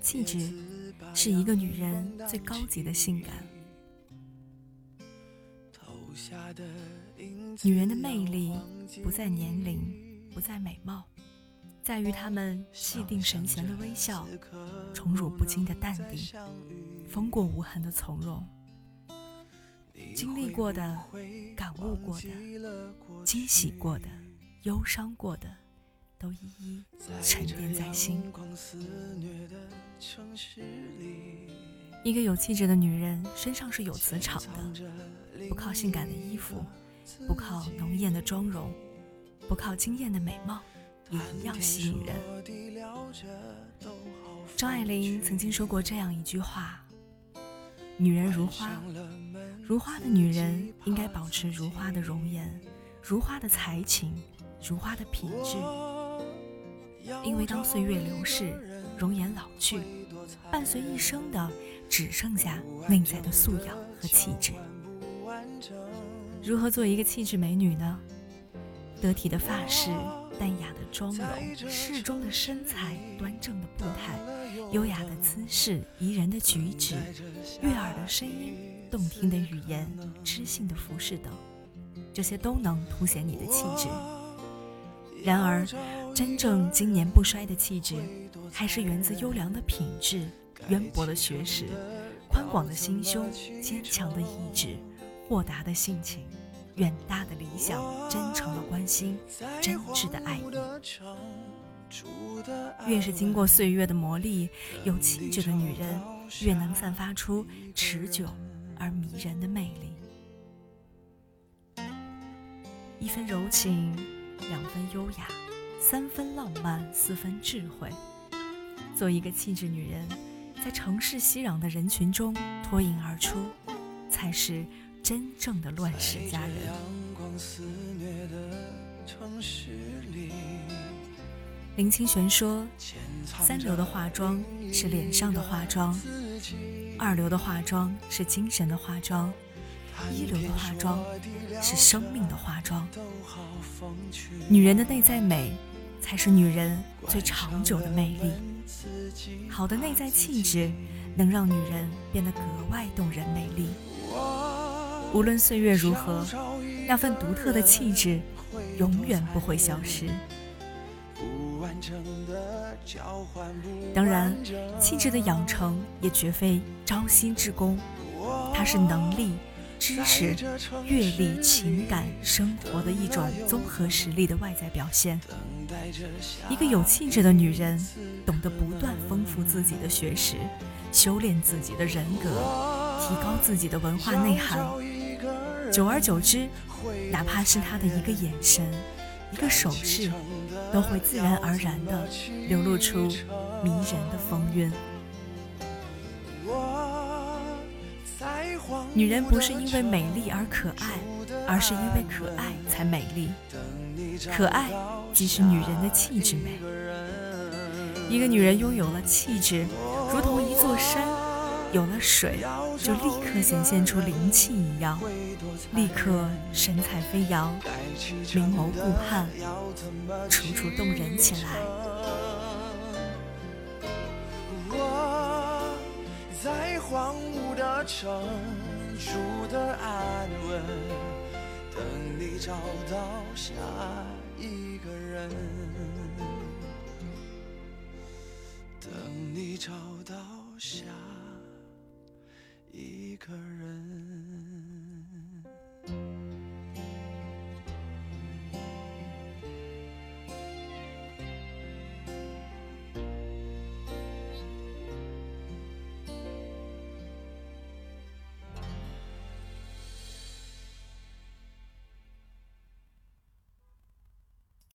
气质是一个女人最高级的性感。女人的魅力不在年龄，不在美貌，在于她们气定神闲的微笑，宠辱不惊的淡定，风过无痕的从容。经历过的、感悟过的、惊喜过的、忧伤过的，都一一沉淀在心。一个有气质的女人身上是有磁场的，不靠性感的衣服，不靠浓艳的妆容，不靠惊艳的美貌，也一样吸引人。张爱玲曾经说过这样一句话：“女人如花。”如花的女人应该保持如花的容颜，如花的才情，如花的品质。因为当岁月流逝，容颜老去，伴随一生的只剩下内在的素养和气质。如何做一个气质美女呢？得体的发饰，淡雅的妆容，适中的身材，端正的步态，优雅的姿势，宜人的举止，悦耳的声音。动听的语言、知性的服饰等，这些都能凸显你的气质。然而，真正经年不衰的气质，还是源自优良的品质、渊博的学识、宽广的心胸、坚强的意志、豁达的性情、远大的理想、真诚的关心、真挚的爱意。越是经过岁月的磨砺，有气质的女人越能散发出持久。而迷人的魅力，一份柔情，两分优雅，三分浪漫，四分智慧。做一个气质女人，在城市熙攘的人群中脱颖而出，才是真正的乱世佳人。林清玄说：“三流的化妆是脸上的化妆。”二流的化妆是精神的化妆，一流的化妆是生命的化妆。女人的内在美，才是女人最长久的魅力。好的内在气质，能让女人变得格外动人美丽。无论岁月如何，那份独特的气质，永远不会消失。当然，气质的养成也绝非朝夕之功，它是能力、知识、阅历、情感、生活的一种综合实力的外在表现。一个有气质的女人，懂得不断丰富自己的学识，修炼自己的人格，提高自己的文化内涵。久而久之，哪怕是她的一个眼神。一个手势，都会自然而然地流露出迷人的风韵。女人不是因为美丽而可爱，而是因为可爱才美丽。可爱即是女人的气质美。一个女人拥有了气质，如同一座山。有了水，就立刻显现出灵气一样，立刻神采飞扬，明眸顾盼，楚楚动人起来。成熟的安稳，等你找到下一个人，等你找到下。